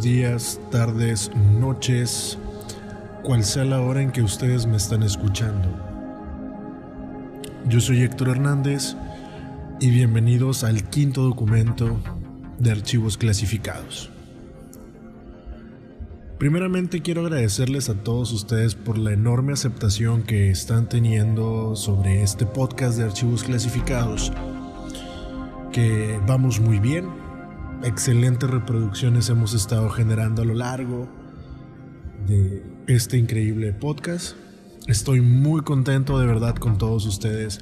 Días, tardes, noches, cual sea la hora en que ustedes me están escuchando. Yo soy Héctor Hernández y bienvenidos al quinto documento de archivos clasificados. Primeramente quiero agradecerles a todos ustedes por la enorme aceptación que están teniendo sobre este podcast de archivos clasificados, que vamos muy bien, excelentes reproducciones hemos estado generando a lo largo de este increíble podcast. Estoy muy contento de verdad con todos ustedes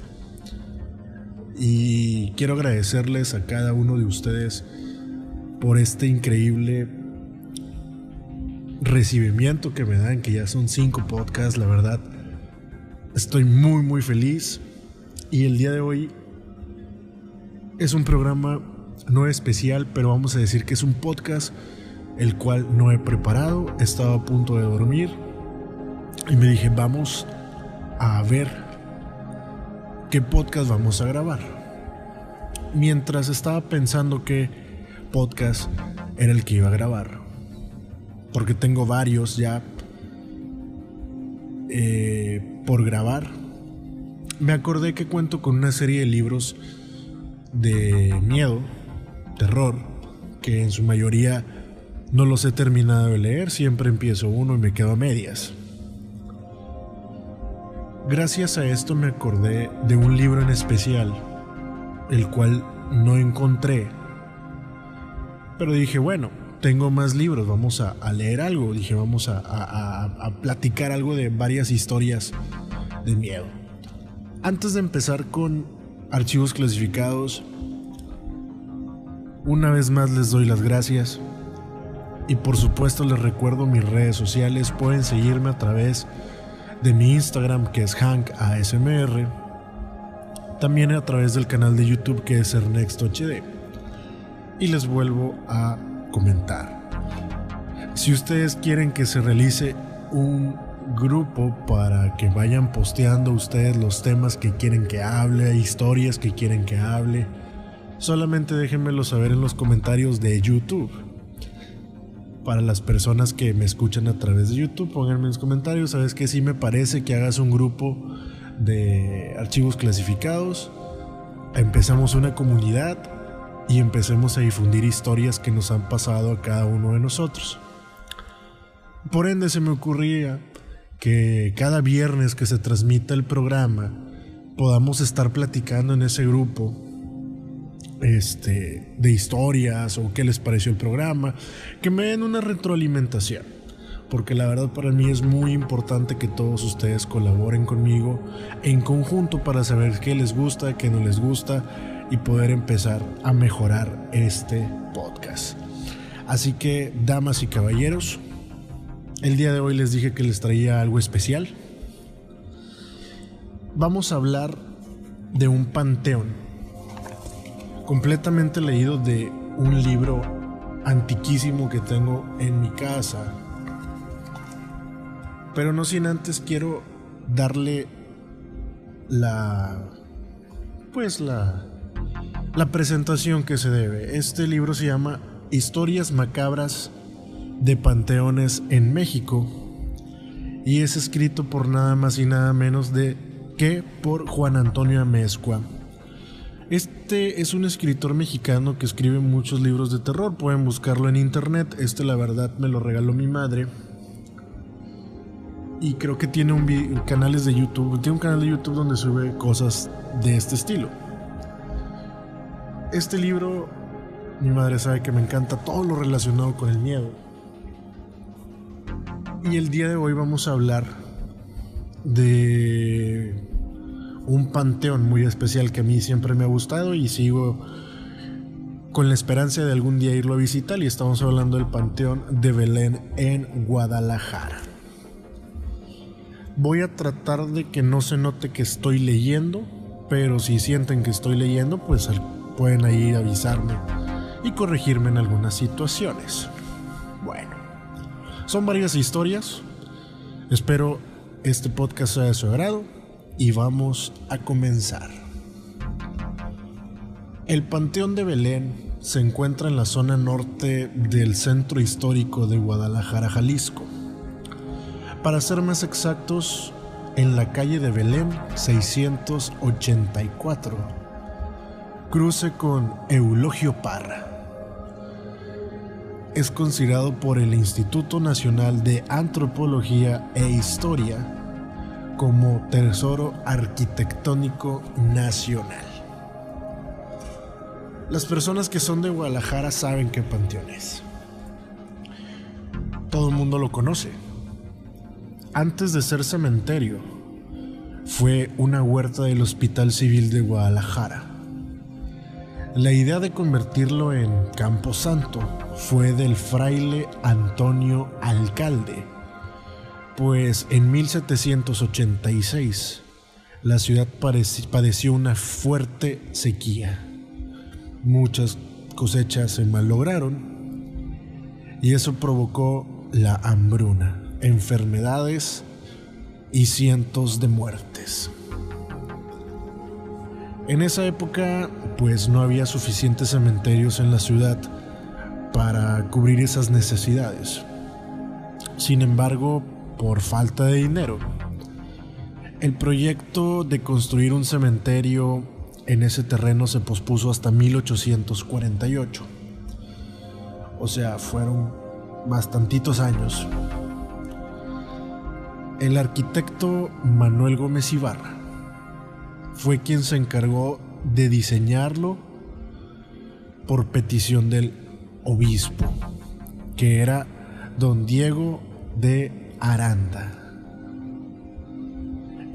y quiero agradecerles a cada uno de ustedes por este increíble recibimiento que me dan, que ya son cinco podcasts, la verdad. Estoy muy, muy feliz. Y el día de hoy es un programa no especial, pero vamos a decir que es un podcast el cual no he preparado. Estaba a punto de dormir y me dije, vamos a ver qué podcast vamos a grabar. Mientras estaba pensando qué podcast era el que iba a grabar porque tengo varios ya eh, por grabar. Me acordé que cuento con una serie de libros de miedo, terror, que en su mayoría no los he terminado de leer, siempre empiezo uno y me quedo a medias. Gracias a esto me acordé de un libro en especial, el cual no encontré, pero dije, bueno, tengo más libros, vamos a, leer algo, dije, vamos a, platicar algo de varias historias de miedo. Antes de empezar con archivos clasificados, una vez más les doy las gracias. Y por supuesto les recuerdo mis redes sociales, pueden seguirme a través de mi Instagram que es HankASMR, también a través del canal de YouTube que es HD Y les vuelvo a comentar. Si ustedes quieren que se realice un grupo para que vayan posteando ustedes los temas que quieren que hable, historias que quieren que hable, solamente déjenmelo saber en los comentarios de YouTube. Para las personas que me escuchan a través de YouTube, pónganme en los comentarios, sabes que si me parece que hagas un grupo de archivos clasificados, empezamos una comunidad y empecemos a difundir historias que nos han pasado a cada uno de nosotros. Por ende se me ocurría que cada viernes que se transmita el programa podamos estar platicando en ese grupo este, de historias o qué les pareció el programa, que me den una retroalimentación, porque la verdad para mí es muy importante que todos ustedes colaboren conmigo en conjunto para saber qué les gusta, qué no les gusta y poder empezar a mejorar este podcast. Así que, damas y caballeros, el día de hoy les dije que les traía algo especial. Vamos a hablar de un panteón completamente leído de un libro antiquísimo que tengo en mi casa. Pero no sin antes quiero darle la pues la la presentación que se debe. Este libro se llama Historias macabras de panteones en México y es escrito por nada más y nada menos de que por Juan Antonio Amezcua. Este es un escritor mexicano que escribe muchos libros de terror, pueden buscarlo en internet, este la verdad me lo regaló mi madre. Y creo que tiene canales de YouTube, tiene un canal de YouTube donde sube cosas de este estilo. Este libro, mi madre sabe que me encanta todo lo relacionado con el miedo. Y el día de hoy vamos a hablar de un panteón muy especial que a mí siempre me ha gustado y sigo con la esperanza de algún día irlo a visitar y estamos hablando del Panteón de Belén en Guadalajara. Voy a tratar de que no se note que estoy leyendo, pero si sienten que estoy leyendo, pues pueden ahí avisarme y corregirme en algunas situaciones. Bueno, son varias historias. Espero este podcast sea de su agrado y vamos a comenzar. El Panteón de Belén se encuentra en la zona norte del centro histórico de Guadalajara, Jalisco. Para ser más exactos, en la calle de Belén 684, cruce con Eulogio Parra. Es considerado por el Instituto Nacional de Antropología e Historia como Tesoro Arquitectónico Nacional. Las personas que son de Guadalajara saben qué panteón es. Todo el mundo lo conoce antes de ser cementerio, fue una huerta del Hospital Civil de Guadalajara. La idea de convertirlo en Campo Santo fue del fraile Antonio Alcalde, pues en 1786 la ciudad padeció una fuerte sequía. Muchas cosechas se malograron y eso provocó la hambruna enfermedades y cientos de muertes. En esa época, pues no había suficientes cementerios en la ciudad para cubrir esas necesidades. Sin embargo, por falta de dinero, el proyecto de construir un cementerio en ese terreno se pospuso hasta 1848. O sea, fueron bastantitos años el arquitecto Manuel Gómez Ibarra fue quien se encargó de diseñarlo por petición del obispo, que era don Diego de Aranda.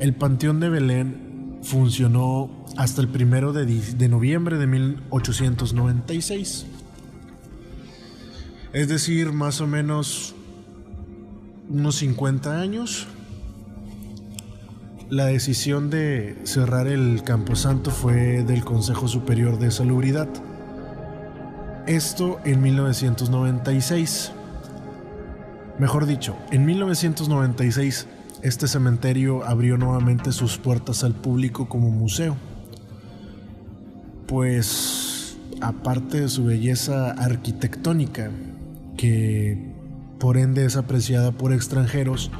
El Panteón de Belén funcionó hasta el primero de, noviembre de 1896. Es decir, más o menos unos 50 años la decisión de cerrar el Camposanto fue del Consejo Superior de Salubridad. Esto en 1996. Mejor dicho, en 1996 este cementerio abrió nuevamente sus puertas al público como museo. Pues aparte de su belleza arquitectónica, que por ende es apreciada por extranjeros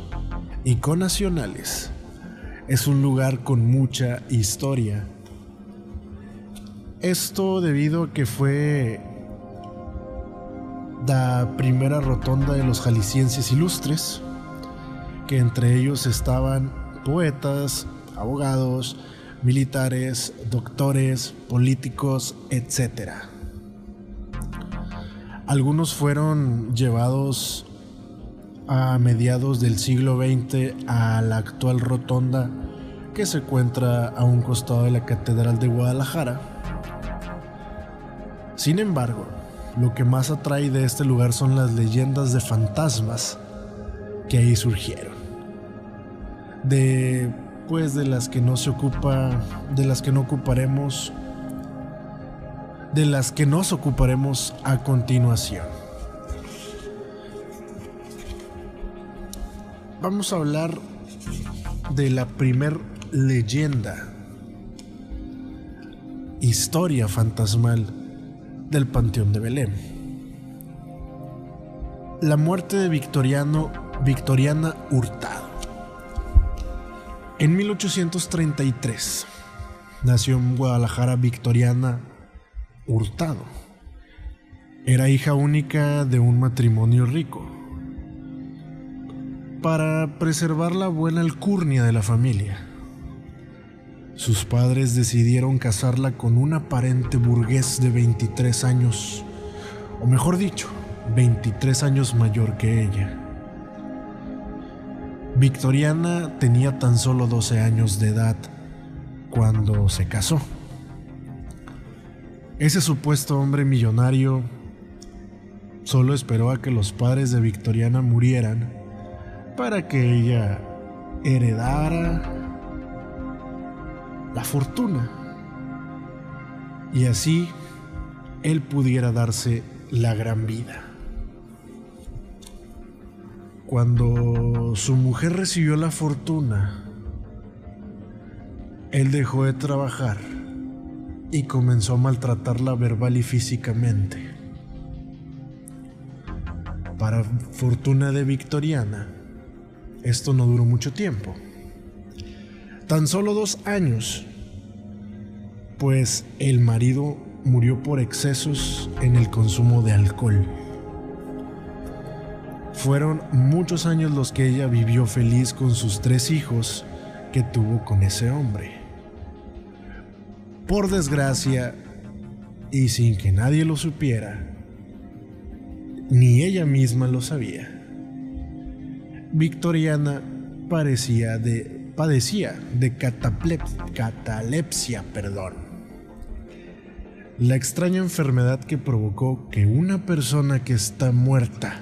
y nacionales es un lugar con mucha historia. Esto debido a que fue la primera rotonda de los jaliscienses ilustres, que entre ellos estaban poetas, abogados, militares, doctores, políticos, etc. Algunos fueron llevados a mediados del siglo XX a la actual rotonda que se encuentra a un costado de la Catedral de Guadalajara. Sin embargo, lo que más atrae de este lugar son las leyendas de fantasmas que ahí surgieron. De pues de las que no se ocupa, de las que no ocuparemos, de las que nos ocuparemos a continuación. vamos a hablar de la primer leyenda, historia fantasmal del Panteón de Belén. La muerte de Victoriano, Victoriana Hurtado. En 1833 nació en Guadalajara Victoriana Hurtado. Era hija única de un matrimonio rico para preservar la buena alcurnia de la familia. Sus padres decidieron casarla con un aparente burgués de 23 años, o mejor dicho, 23 años mayor que ella. Victoriana tenía tan solo 12 años de edad cuando se casó. Ese supuesto hombre millonario solo esperó a que los padres de Victoriana murieran para que ella heredara la fortuna y así él pudiera darse la gran vida. Cuando su mujer recibió la fortuna, él dejó de trabajar y comenzó a maltratarla verbal y físicamente. Para fortuna de Victoriana, esto no duró mucho tiempo. Tan solo dos años, pues el marido murió por excesos en el consumo de alcohol. Fueron muchos años los que ella vivió feliz con sus tres hijos que tuvo con ese hombre. Por desgracia, y sin que nadie lo supiera, ni ella misma lo sabía. Victoriana parecía de, padecía de catalepsia, perdón. La extraña enfermedad que provocó que una persona que está muerta,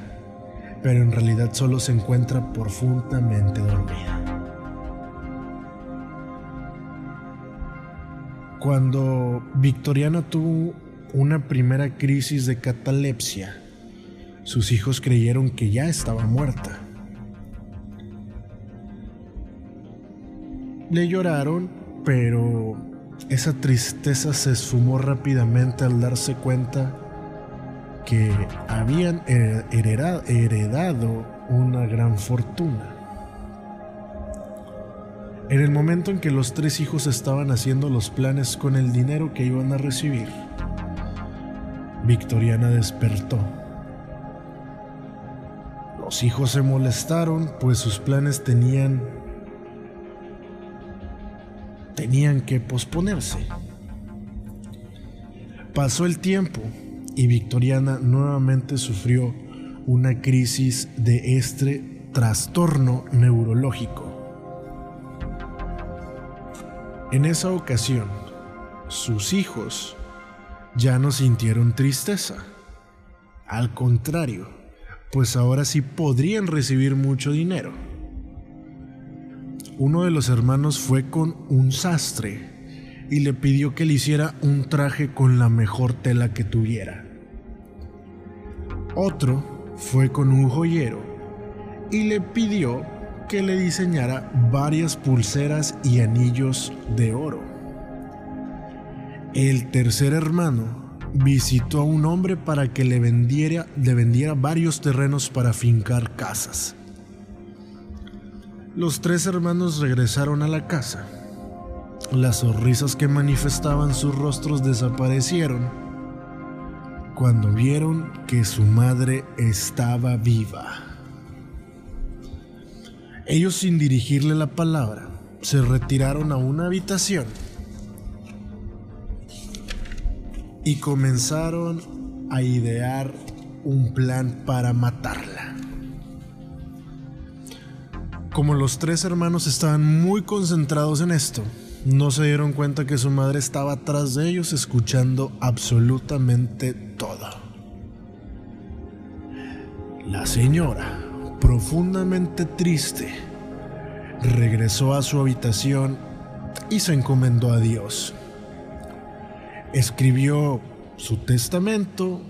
pero en realidad solo se encuentra profundamente dormida. Cuando Victoriana tuvo una primera crisis de catalepsia, sus hijos creyeron que ya estaba muerta. Le lloraron, pero esa tristeza se esfumó rápidamente al darse cuenta que habían heredado una gran fortuna. En el momento en que los tres hijos estaban haciendo los planes con el dinero que iban a recibir, Victoriana despertó los hijos se molestaron, pues sus planes tenían tenían que posponerse. Pasó el tiempo y Victoriana nuevamente sufrió una crisis de este trastorno neurológico. En esa ocasión, sus hijos ya no sintieron tristeza. Al contrario, pues ahora sí podrían recibir mucho dinero. Uno de los hermanos fue con un sastre y le pidió que le hiciera un traje con la mejor tela que tuviera. Otro fue con un joyero y le pidió que le diseñara varias pulseras y anillos de oro. El tercer hermano visitó a un hombre para que le vendiera, le vendiera varios terrenos para fincar casas. Los tres hermanos regresaron a la casa. Las sonrisas que manifestaban sus rostros desaparecieron cuando vieron que su madre estaba viva. Ellos sin dirigirle la palabra se retiraron a una habitación y comenzaron a idear un plan para matarla. Como los tres hermanos estaban muy concentrados en esto, no se dieron cuenta que su madre estaba atrás de ellos escuchando absolutamente todo. La señora, profundamente triste, regresó a su habitación y se encomendó a Dios escribió su testamento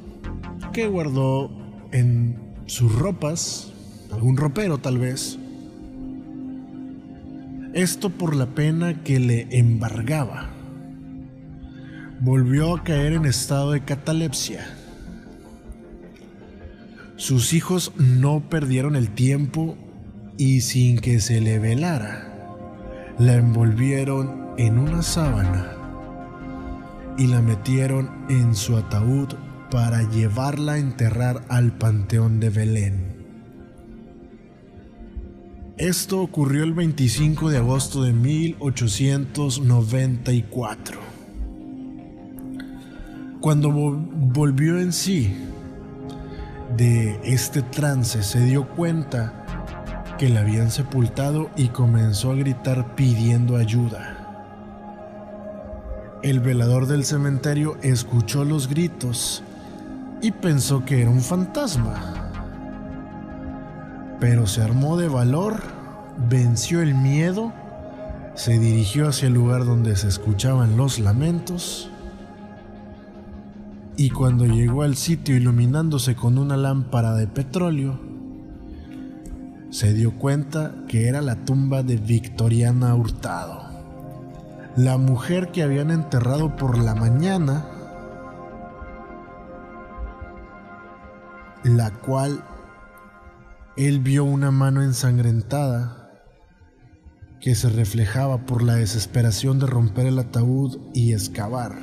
que guardó en sus ropas, algún ropero tal vez. Esto por la pena que le embargaba. Volvió a caer en estado de catalepsia. Sus hijos no perdieron el tiempo y sin que se le velara, la envolvieron en una sábana y la metieron en su ataúd para llevarla a enterrar al Panteón de Belén. Esto ocurrió el 25 de agosto de 1894. Cuando volvió en sí de este trance, se dio cuenta que la habían sepultado y comenzó a gritar pidiendo ayuda. El velador del cementerio escuchó los gritos y pensó que era un fantasma. Pero se armó de valor, venció el miedo, se dirigió hacia el lugar donde se escuchaban los lamentos y cuando llegó al sitio iluminándose con una lámpara de petróleo, se dio cuenta que era la tumba de Victoriana Hurtado. La mujer que habían enterrado por la mañana, la cual él vio una mano ensangrentada que se reflejaba por la desesperación de romper el ataúd y excavar.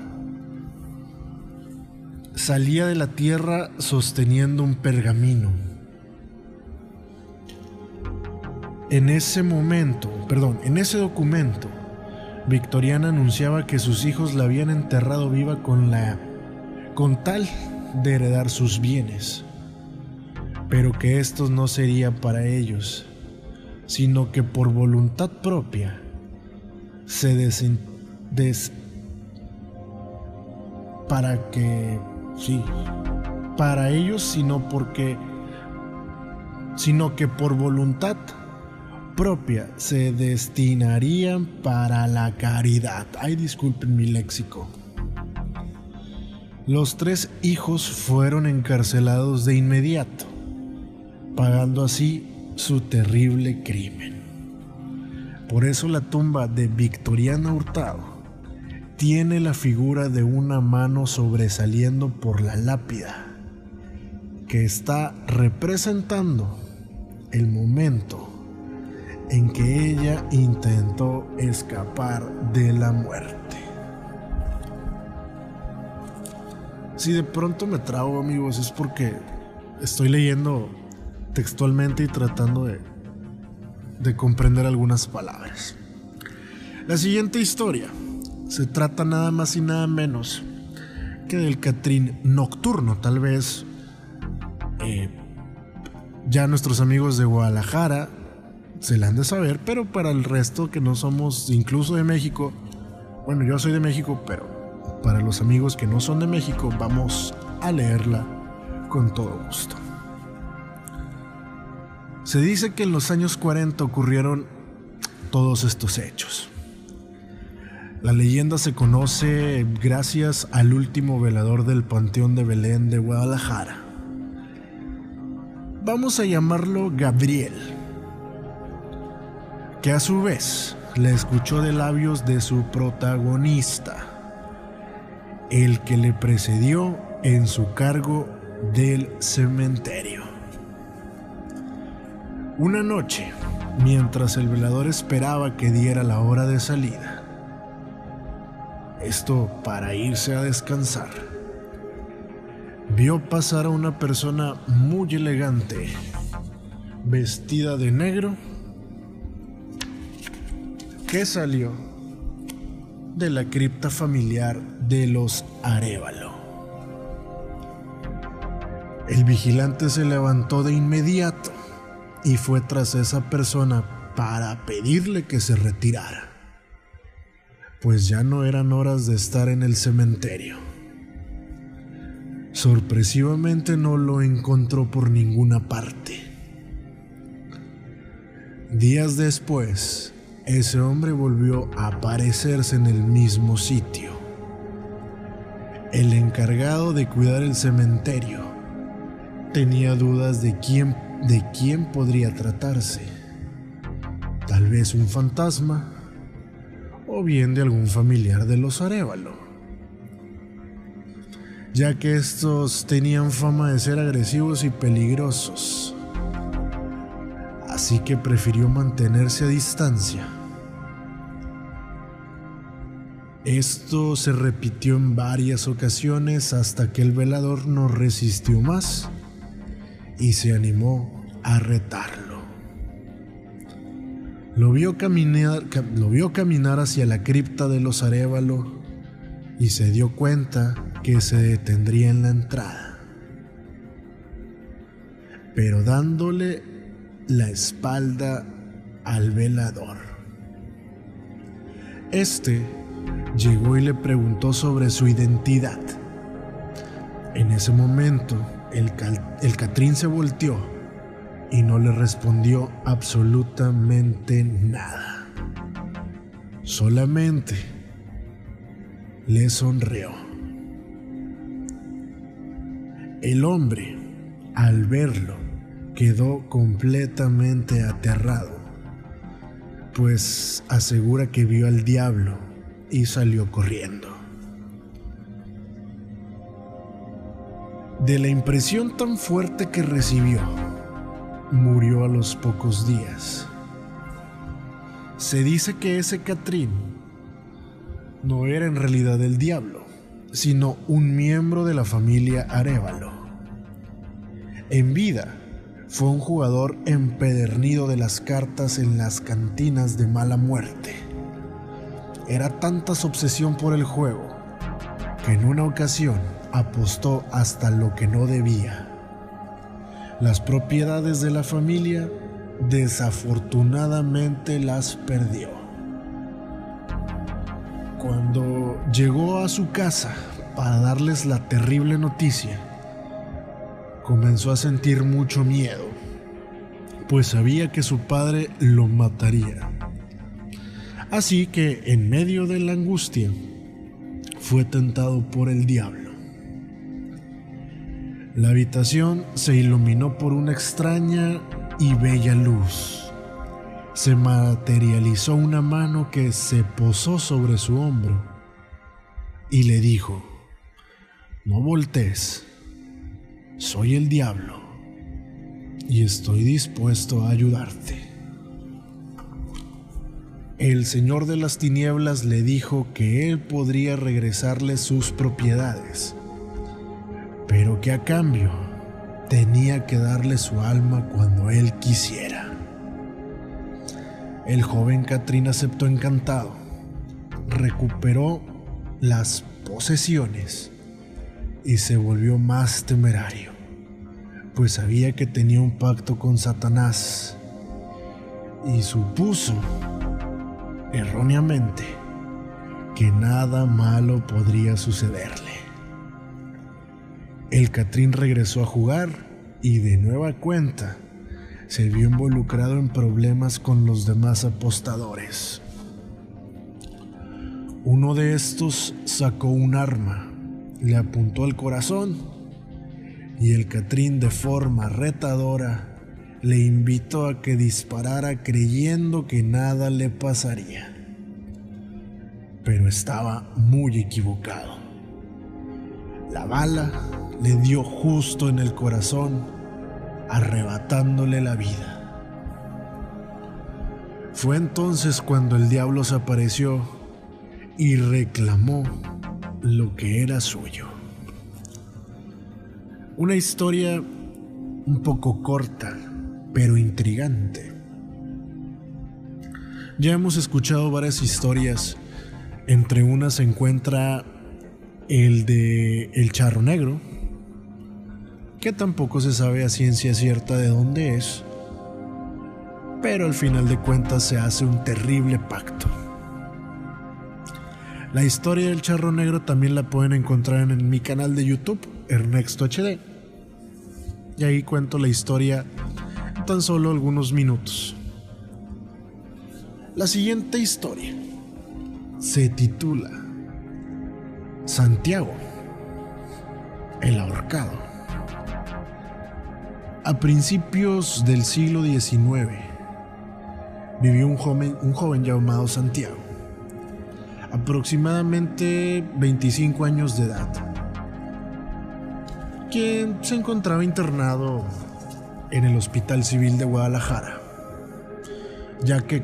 Salía de la tierra sosteniendo un pergamino. En ese momento, perdón, en ese documento, Victoriana anunciaba que sus hijos la habían enterrado viva con la con tal de heredar sus bienes, pero que estos no serían para ellos, sino que por voluntad propia se des, para que sí, para ellos, sino porque sino que por voluntad propia se destinarían para la caridad. Ay, disculpen mi léxico. Los tres hijos fueron encarcelados de inmediato, pagando así su terrible crimen. Por eso la tumba de Victoriana Hurtado tiene la figura de una mano sobresaliendo por la lápida, que está representando el momento en que ella intentó escapar de la muerte. Si de pronto me trago amigos es porque estoy leyendo textualmente y tratando de, de comprender algunas palabras. La siguiente historia se trata nada más y nada menos que del Catrín nocturno, tal vez eh, ya nuestros amigos de Guadalajara se la han de saber, pero para el resto que no somos incluso de México, bueno, yo soy de México, pero para los amigos que no son de México, vamos a leerla con todo gusto. Se dice que en los años 40 ocurrieron todos estos hechos. La leyenda se conoce gracias al último velador del Panteón de Belén de Guadalajara. Vamos a llamarlo Gabriel que a su vez le escuchó de labios de su protagonista, el que le precedió en su cargo del cementerio. Una noche, mientras el velador esperaba que diera la hora de salida, esto para irse a descansar, vio pasar a una persona muy elegante, vestida de negro, que salió de la cripta familiar de los Arevalo. El vigilante se levantó de inmediato y fue tras esa persona para pedirle que se retirara, pues ya no eran horas de estar en el cementerio. Sorpresivamente no lo encontró por ninguna parte. Días después, ese hombre volvió a aparecerse en el mismo sitio. El encargado de cuidar el cementerio tenía dudas de quién, de quién podría tratarse. Tal vez un fantasma o bien de algún familiar de los Arevalo, ya que estos tenían fama de ser agresivos y peligrosos. Así que prefirió mantenerse a distancia Esto se repitió en varias ocasiones hasta que el velador no resistió más y se animó a retarlo. Lo vio caminar, lo vio caminar hacia la cripta de los Arevalo y se dio cuenta que se detendría en la entrada. Pero dándole la espalda al velador. Este llegó y le preguntó sobre su identidad. En ese momento, el, Catrín se volteó y no le respondió absolutamente nada. Solamente le sonrió. El hombre, al verlo, quedó completamente aterrado, pues asegura que vio al diablo y salió corriendo. De la impresión tan fuerte que recibió, murió a los pocos días. Se dice que ese Catrín no era en realidad el diablo, sino un miembro de la familia Arevalo. En vida, fue un jugador empedernido de las cartas en las cantinas de mala muerte. Era tanta su obsesión por el juego que en una ocasión apostó hasta lo que no debía. Las propiedades de la familia desafortunadamente las perdió. Cuando llegó a su casa para darles la terrible noticia, comenzó a sentir mucho miedo, pues sabía que su padre lo mataría. Así que en medio de la angustia, fue tentado por el diablo. La habitación se iluminó por una extraña y bella luz. Se materializó una mano que se posó sobre su hombro y le dijo, no voltees, soy el diablo y estoy dispuesto a ayudarte. El Señor de las Tinieblas le dijo que él podría regresarle sus propiedades pero que a cambio tenía que darle su alma cuando él quisiera. El joven Catrín aceptó encantado, recuperó las posesiones y se volvió más temerario, pues sabía que tenía un pacto con Satanás y supuso, erróneamente, que nada malo podría sucederle. El Catrín regresó a jugar y de nueva cuenta se vio involucrado en problemas con los demás apostadores. Uno de estos sacó un arma, le apuntó al corazón y el Catrín de forma retadora le invitó a que disparara creyendo que nada le pasaría. Pero estaba muy equivocado. La bala le dio justo en el corazón, arrebatándole la vida. Fue entonces cuando el diablo se apareció y reclamó lo que era suyo. Una historia un poco corta, pero intrigante. Ya hemos escuchado varias historias, entre unas se encuentra el de El Charro Negro, que tampoco se sabe a ciencia cierta de dónde es, pero al final de cuentas se hace un terrible pacto. La historia del charro negro también la pueden encontrar en mi canal de YouTube, Ernesto HD. Y ahí cuento la historia tan solo algunos minutos. La siguiente historia se titula Santiago, el ahorcado. A principios del siglo XIX vivió un joven, llamado Santiago, aproximadamente 25 años de edad, quien se encontraba internado en el Hospital Civil de Guadalajara, ya que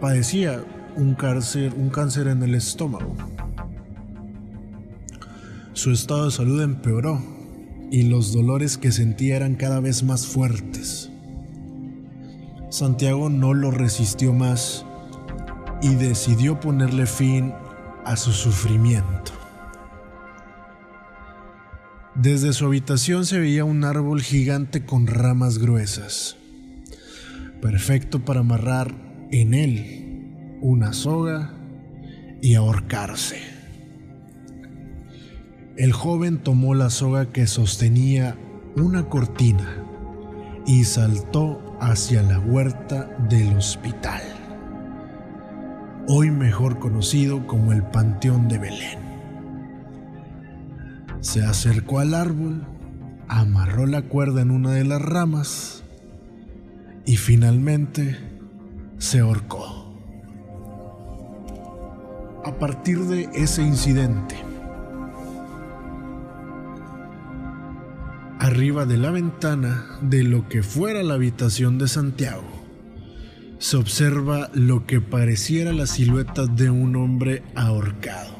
padecía un cáncer en el estómago. Su estado de salud empeoró y los dolores que sentía eran cada vez más fuertes. Santiago no lo resistió más y decidió ponerle fin a su sufrimiento. Desde su habitación se veía un árbol gigante con ramas gruesas, perfecto para amarrar en él una soga y ahorcarse. El joven tomó la soga que sostenía una cortina y saltó hacia la huerta del hospital, hoy mejor conocido como el Panteón de Belén. Se acercó al árbol, amarró la cuerda en una de las ramas y finalmente se ahorcó. a partir de ese incidente, arriba de la ventana de lo que fuera la habitación de Santiago, se observa lo que pareciera la silueta de un hombre ahorcado.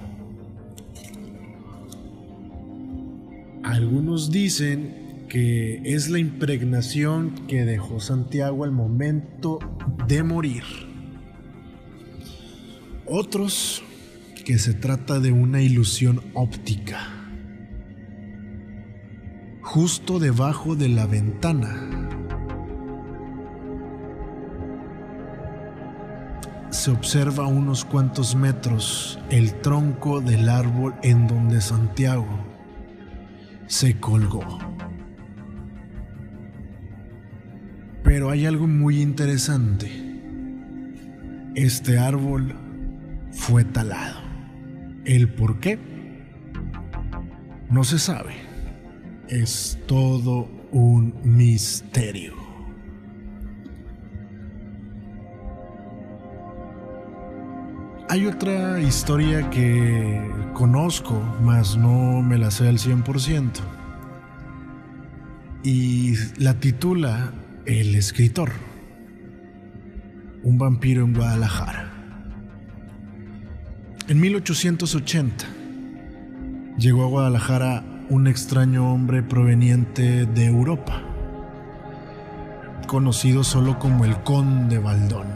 Algunos dicen que es la impregnación que dejó Santiago al momento de morir. Otros que se trata de una ilusión óptica. Justo debajo de la ventana se observa unos cuantos metros el tronco del árbol en donde Santiago se colgó. Pero hay algo muy interesante. Este árbol fue talado. ¿El por qué? No se sabe. Es todo un misterio. Hay otra historia que conozco, mas no me la sé al 100%. Y la titula El escritor. Un vampiro en Guadalajara. En 1880 llegó a Guadalajara un extraño hombre proveniente de Europa, conocido solo como el Conde Baldón.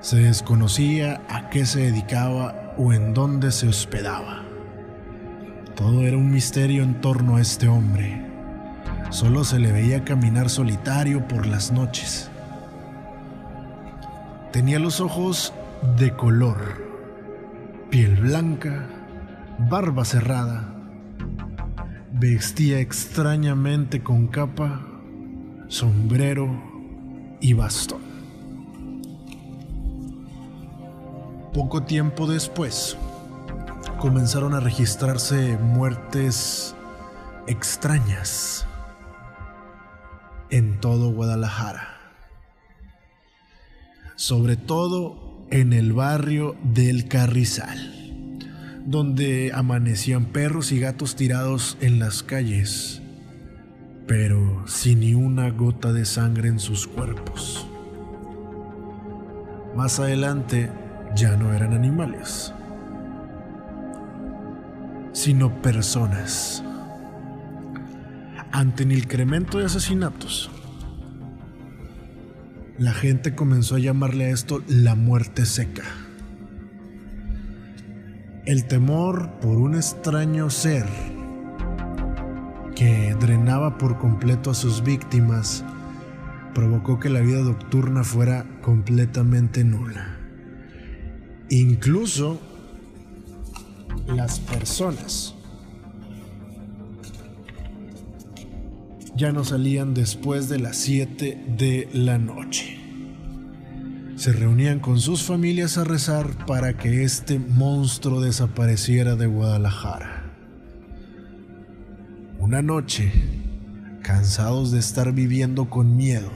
Se desconocía a qué se dedicaba o en dónde se hospedaba. Todo era un misterio en torno a este hombre. Solo se le veía caminar solitario por las noches. Tenía los ojos de color, piel blanca, barba cerrada. Vestía extrañamente con capa, sombrero y bastón. Poco tiempo después, comenzaron a registrarse muertes extrañas en todo Guadalajara. Sobre todo en el barrio del Carrizal, donde amanecían perros y gatos tirados en las calles, pero sin ni una gota de sangre en sus cuerpos. Más adelante ya no eran animales, sino personas. Ante el incremento de asesinatos, la gente comenzó a llamarle a esto la muerte seca. El temor por un extraño ser que drenaba por completo a sus víctimas provocó que la vida nocturna fuera completamente nula. Incluso las personas ya no salían después de las 7 de la noche. Se reunían con sus familias a rezar para que este monstruo desapareciera de Guadalajara. Una noche, cansados de estar viviendo con miedo,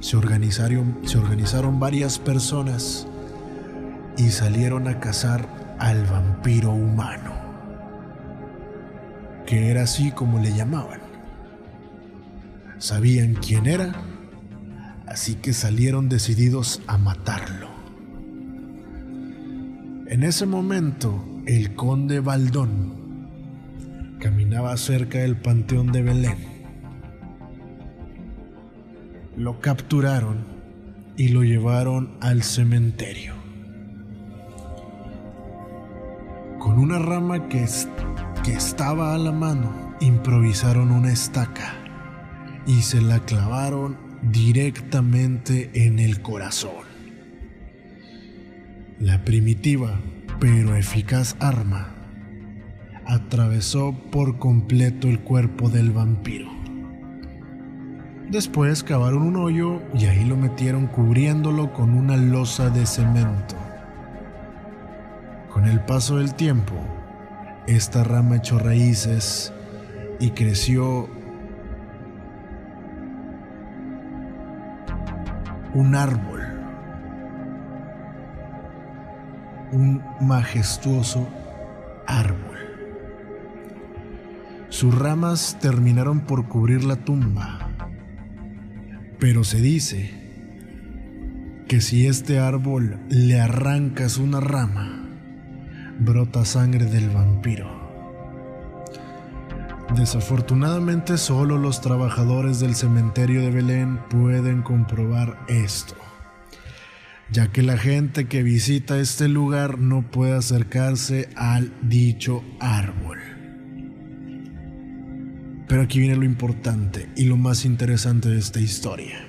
se organizaron, varias personas y salieron a cazar al vampiro humano, que era así como le llamaban. Sabían quién era, así que salieron decididos a matarlo. En ese momento, el conde Baldón caminaba cerca del panteón de Belén. Lo capturaron y lo llevaron al cementerio. Con una rama que, que estaba a la mano, improvisaron una estaca y se la clavaron directamente en el corazón. La primitiva pero eficaz arma atravesó por completo el cuerpo del vampiro. Después cavaron un hoyo y ahí lo metieron cubriéndolo con una losa de cemento. Con el paso del tiempo, esta rama echó raíces y creció un árbol. un majestuoso árbol. Sus ramas terminaron por cubrir la tumba, pero se dice que si este árbol le arrancas una rama, brota sangre del vampiro. Desafortunadamente solo los trabajadores del cementerio de Belén pueden comprobar esto, ya que la gente que visita este lugar no puede acercarse al dicho árbol. Pero aquí viene lo importante y lo más interesante de esta historia.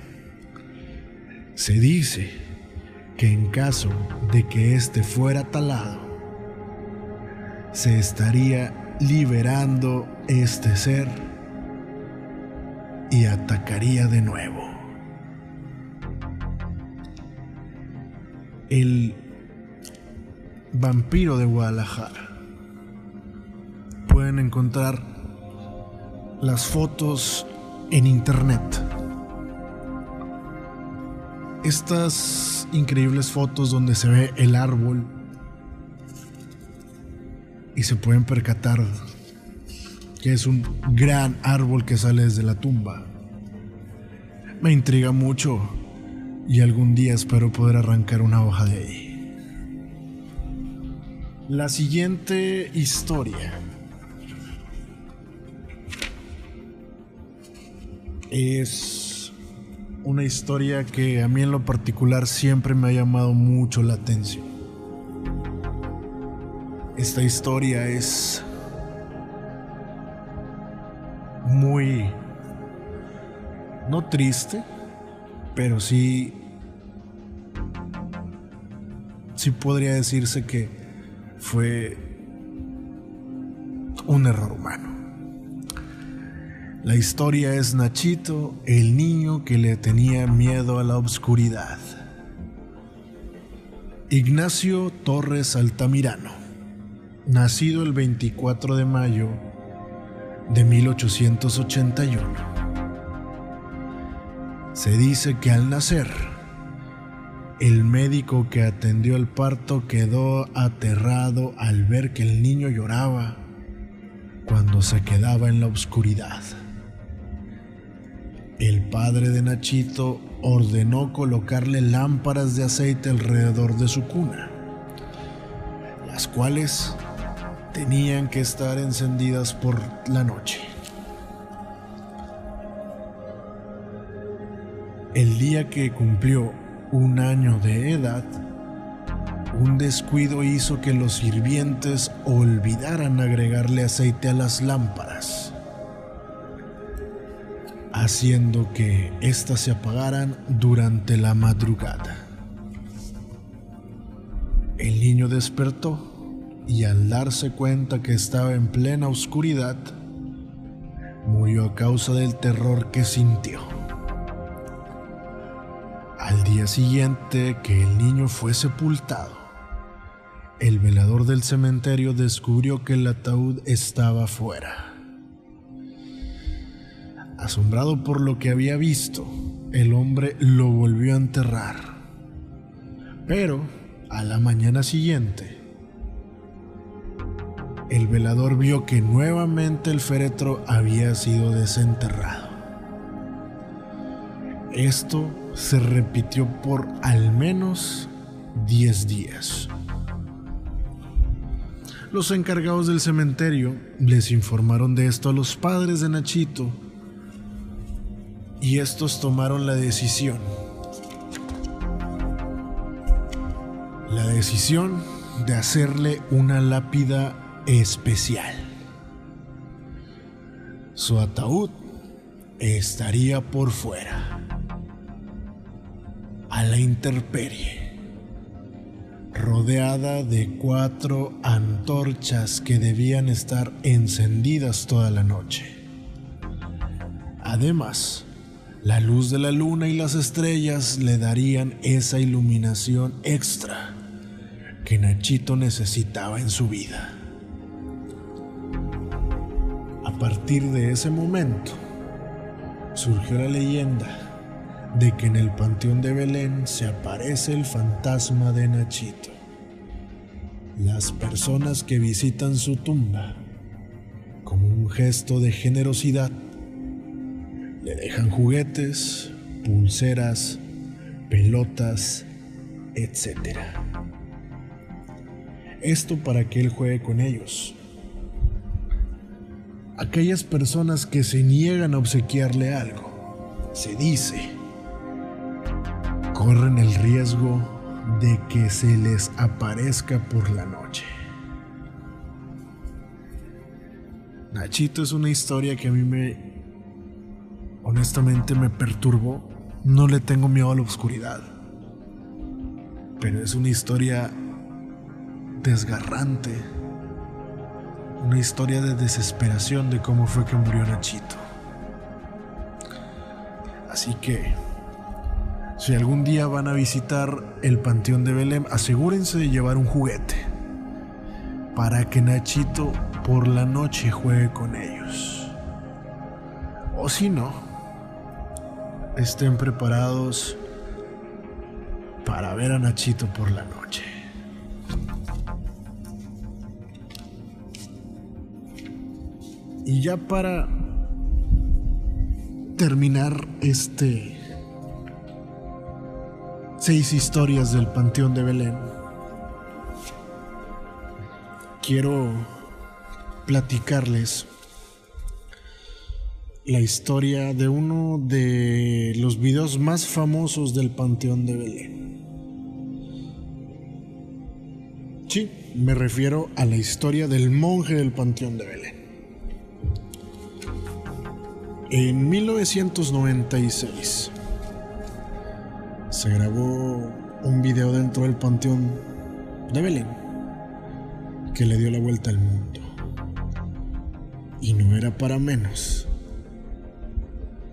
Se dice que en caso de que éste fuera talado, se estaría liberando este ser y atacaría de nuevo. El vampiro de Guadalajara. Pueden encontrar las fotos en internet. Estas increíbles fotos donde se ve el árbol y se pueden percatar que es un gran árbol que sale desde la tumba. Me intriga mucho y algún día espero poder arrancar una hoja de ahí. La siguiente historia es una historia que a mí en lo particular siempre me ha llamado mucho la atención. Esta historia es muy, no triste, pero sí, sí podría decirse que fue un error humano. La historia es Nachito, el niño que le tenía miedo a la oscuridad. Ignacio Torres Altamirano nacido el 24 de mayo de 1881. Se dice que al nacer, el médico que atendió el parto quedó aterrado al ver que el niño lloraba cuando se quedaba en la oscuridad. El padre de Nachito ordenó colocarle lámparas de aceite alrededor de su cuna, las cuales tenían que estar encendidas por la noche. El día que cumplió un año de edad, un descuido hizo que los sirvientes olvidaran agregarle aceite a las lámparas, haciendo que éstas se apagaran durante la madrugada. El niño despertó y al darse cuenta que estaba en plena oscuridad, murió a causa del terror que sintió. Al día siguiente que el niño fue sepultado, el velador del cementerio descubrió que el ataúd estaba fuera. Asombrado por lo que había visto, el hombre lo volvió a enterrar. Pero a la mañana siguiente, el velador vio que nuevamente el féretro había sido desenterrado. Esto se repitió por al menos 10 días. Los encargados del cementerio les informaron de esto a los padres de Nachito y estos tomaron la decisión. La decisión de hacerle una lápida especial. Su ataúd estaría por fuera, a la intemperie, rodeada de cuatro antorchas que debían estar encendidas toda la noche. Además, la luz de la luna y las estrellas le darían esa iluminación extra que Nachito necesitaba en su vida. A partir de ese momento surgió la leyenda de que en el Panteón de Belén se aparece el fantasma de Nachito. las personas que visitan su tumba, como un gesto de generosidad, le dejan juguetes, pulseras, pelotas, etc. Esto para que él juegue con ellos. Aquellas personas que se niegan a obsequiarle algo, se dice, corren el riesgo de que se les aparezca por la noche. Nachito es una historia que a mí me, honestamente me perturbó. No le tengo miedo a la oscuridad. Pero es una historia desgarrante. Una historia de desesperación de cómo fue que murió Nachito. Así que, si algún día van a visitar el Panteón de Belém, asegúrense de llevar un juguete para que Nachito por la noche juegue con ellos. O si no, estén preparados para ver a Nachito por la noche. Y ya para terminar este seis historias del Panteón de Belén, quiero platicarles la historia de uno de los videos más famosos del Panteón de Belén. Sí, me refiero a la historia del monje del Panteón de Belén. En 1996 se grabó un video dentro del Panteón de Belén que le dio la vuelta al mundo. Y no era para menos,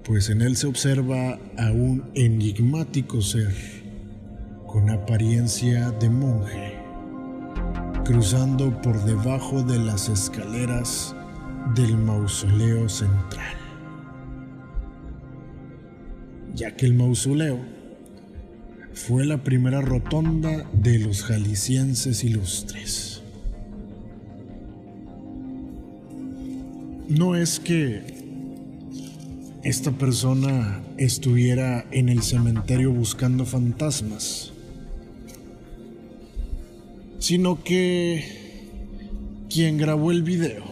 pues en él se observa a un enigmático ser con apariencia de monje, cruzando por debajo de las escaleras del mausoleo central, ya que el mausoleo fue la primera rotonda de los jaliscienses ilustres. no es que esta persona estuviera en el cementerio buscando fantasmas, sino que quien grabó el video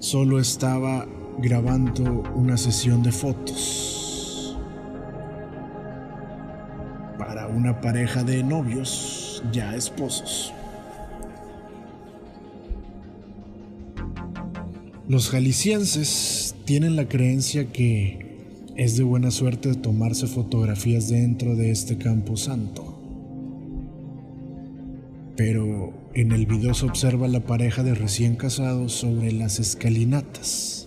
solo estaba grabando una sesión de fotos para una pareja de novios ya esposos. Los jaliscienses tienen la creencia que es de buena suerte tomarse fotografías dentro de este campo santo. Pero en el video se observa la pareja de recién casados sobre las escalinatas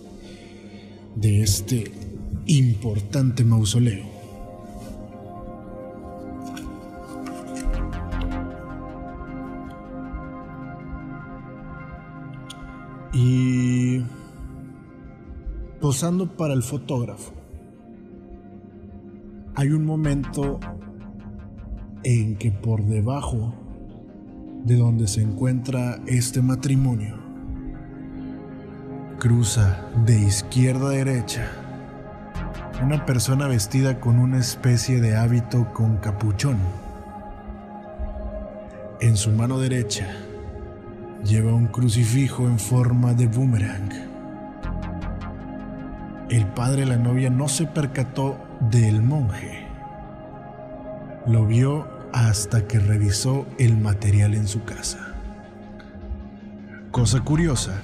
de este importante mausoleo. Y posando para el fotógrafo, hay un momento en que por debajo de donde se encuentra este matrimonio, cruza de izquierda a derecha una persona vestida con una especie de hábito con capuchón. En su mano derecha lleva un crucifijo en forma de boomerang. El padre de la novia no se percató del monje. Lo vio hasta que revisó el material en su casa. Cosa curiosa,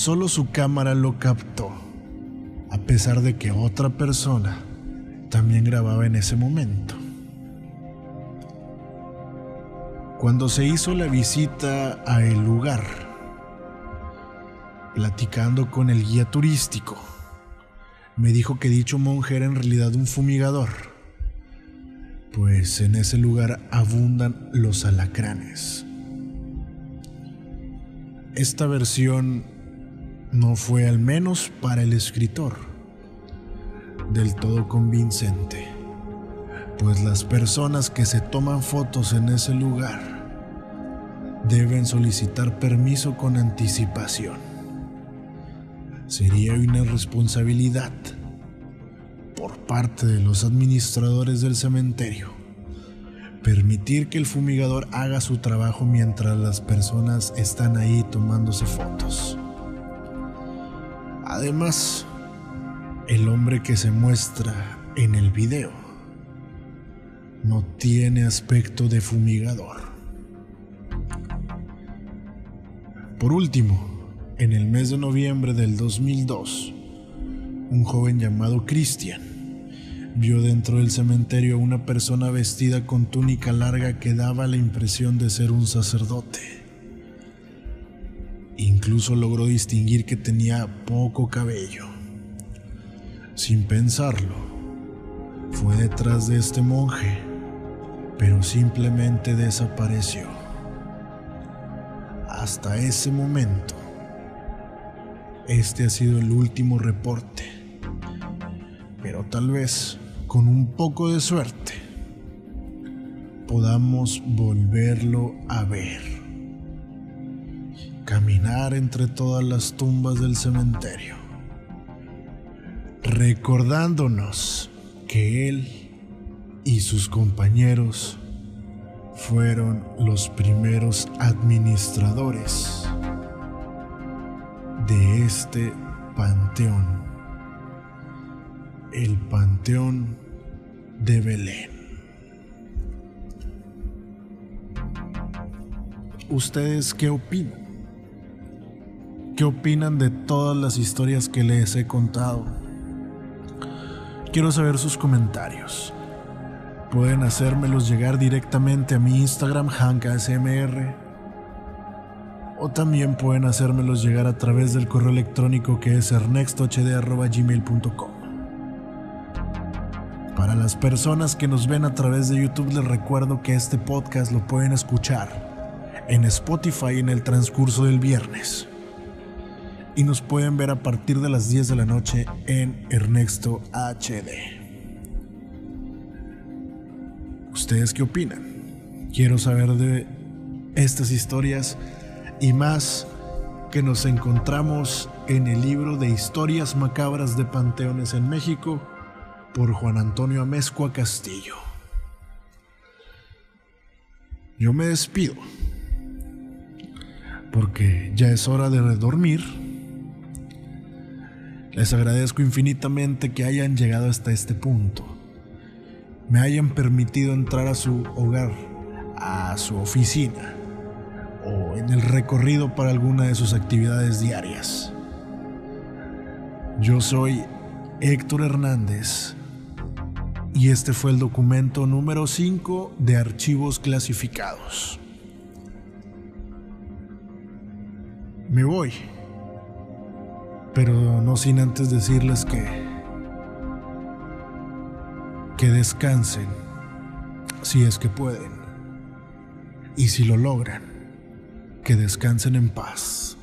solo su cámara lo captó, a pesar de que otra persona también grababa en ese momento. Cuando se hizo la visita a el lugar, platicando con el guía turístico, me dijo que dicho monje era en realidad un fumigador, pues en ese lugar abundan los alacranes. Esta versión no fue al menos para el escritor del todo convincente pues las personas que se toman fotos en ese lugar deben solicitar permiso con anticipación. Sería una responsabilidad por parte de los administradores del cementerio permitir que el fumigador haga su trabajo mientras las personas están ahí tomándose fotos. Además, el hombre que se muestra en el video no tiene aspecto de fumigador. Por último, en el mes de noviembre del 2002, un joven llamado Christian vio dentro del cementerio a una persona vestida con túnica larga que daba la impresión de ser un sacerdote. Incluso logró distinguir que tenía poco cabello. Sin pensarlo, fue detrás de este monje, pero simplemente desapareció. Hasta ese momento, este ha sido el último reporte, pero tal vez con un poco de suerte podamos volverlo a ver. Caminar entre todas las tumbas del cementerio, recordándonos que él y sus compañeros fueron los primeros administradores de este panteón, el panteón de Belén. ¿Ustedes qué opinan? ¿Qué opinan de todas las historias que les he contado? Quiero saber sus comentarios. Pueden hacérmelos llegar directamente a mi Instagram, HankASMR. O también pueden hacérmelos llegar a través del correo electrónico que es ernextohd.gmail.com. Para las personas que nos ven a través de YouTube les recuerdo que este podcast lo pueden escuchar en Spotify en el transcurso del viernes. Y nos pueden ver a partir de las 10 de la noche en Ernesto HD. ¿Ustedes qué opinan? Quiero saber de estas historias y más que nos encontramos en el libro de Historias Macabras de Panteones en México por Juan Antonio Amezcua Castillo. Yo me despido porque ya es hora de dormir. Les agradezco infinitamente que hayan llegado hasta este punto. Me hayan permitido entrar a su hogar, a su oficina o en el recorrido para alguna de sus actividades diarias. Yo soy Héctor Hernández y este fue el documento número 5 de archivos clasificados. Me voy, pero no sin antes decirles que que descansen si es que pueden y si lo logran, que descansen en paz.